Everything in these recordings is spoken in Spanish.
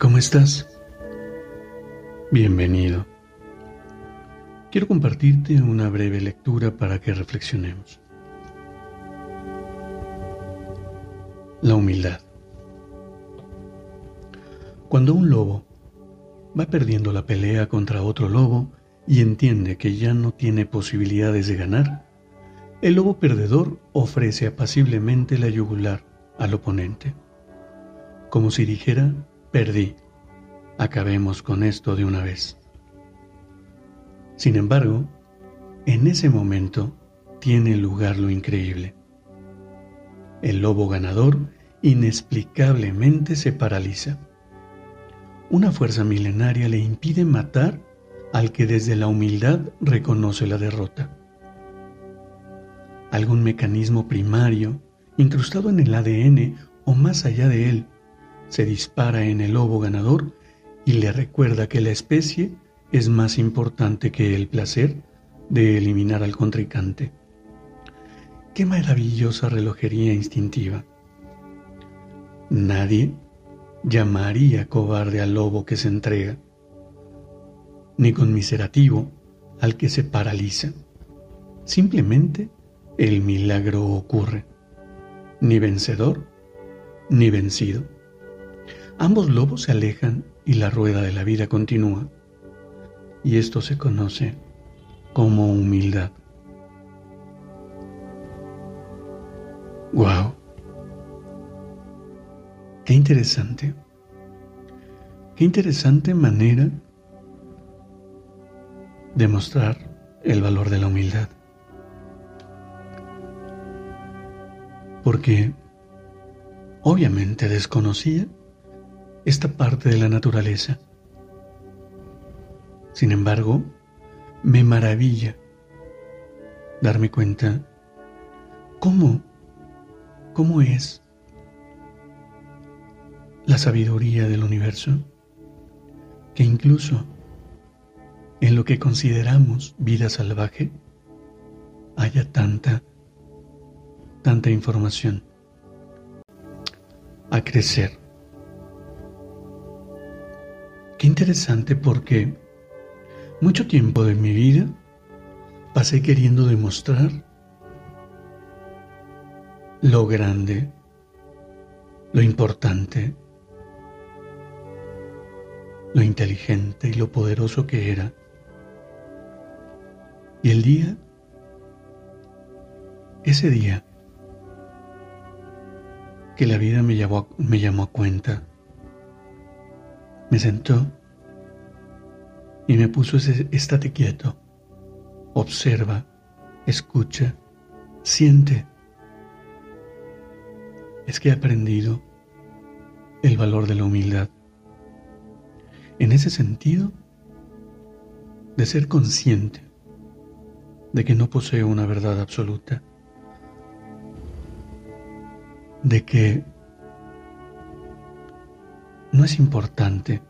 ¿Cómo estás? Bienvenido. Quiero compartirte una breve lectura para que reflexionemos. La humildad. Cuando un lobo va perdiendo la pelea contra otro lobo y entiende que ya no tiene posibilidades de ganar, el lobo perdedor ofrece apaciblemente la yugular al oponente, como si dijera Perdí. Acabemos con esto de una vez. Sin embargo, en ese momento tiene lugar lo increíble. El lobo ganador inexplicablemente se paraliza. Una fuerza milenaria le impide matar al que desde la humildad reconoce la derrota. Algún mecanismo primario, incrustado en el ADN o más allá de él, se dispara en el lobo ganador y le recuerda que la especie es más importante que el placer de eliminar al contrincante. Qué maravillosa relojería instintiva. Nadie llamaría cobarde al lobo que se entrega, ni conmiserativo al que se paraliza. Simplemente el milagro ocurre, ni vencedor ni vencido. Ambos lobos se alejan y la rueda de la vida continúa. Y esto se conoce como humildad. ¡Wow! Qué interesante. Qué interesante manera de mostrar el valor de la humildad. Porque obviamente desconocía esta parte de la naturaleza. Sin embargo, me maravilla darme cuenta cómo, cómo es la sabiduría del universo, que incluso en lo que consideramos vida salvaje haya tanta, tanta información a crecer Qué interesante porque mucho tiempo de mi vida pasé queriendo demostrar lo grande, lo importante, lo inteligente y lo poderoso que era. Y el día, ese día, que la vida me llamó, me llamó a cuenta, me sentó y me puso ese estate quieto. Observa, escucha, siente. Es que he aprendido el valor de la humildad. En ese sentido, de ser consciente de que no poseo una verdad absoluta, de que no es importante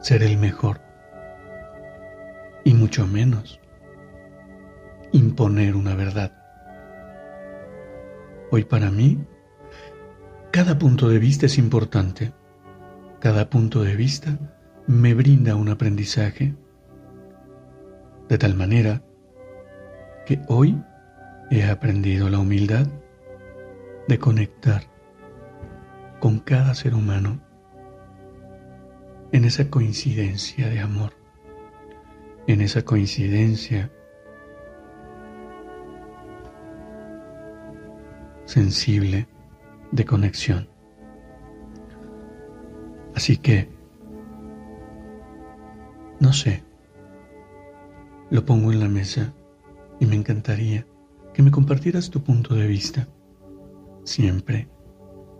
ser el mejor y mucho menos imponer una verdad. Hoy para mí, cada punto de vista es importante. Cada punto de vista me brinda un aprendizaje. De tal manera que hoy he aprendido la humildad de conectar con cada ser humano en esa coincidencia de amor, en esa coincidencia sensible de conexión. Así que, no sé, lo pongo en la mesa y me encantaría que me compartieras tu punto de vista siempre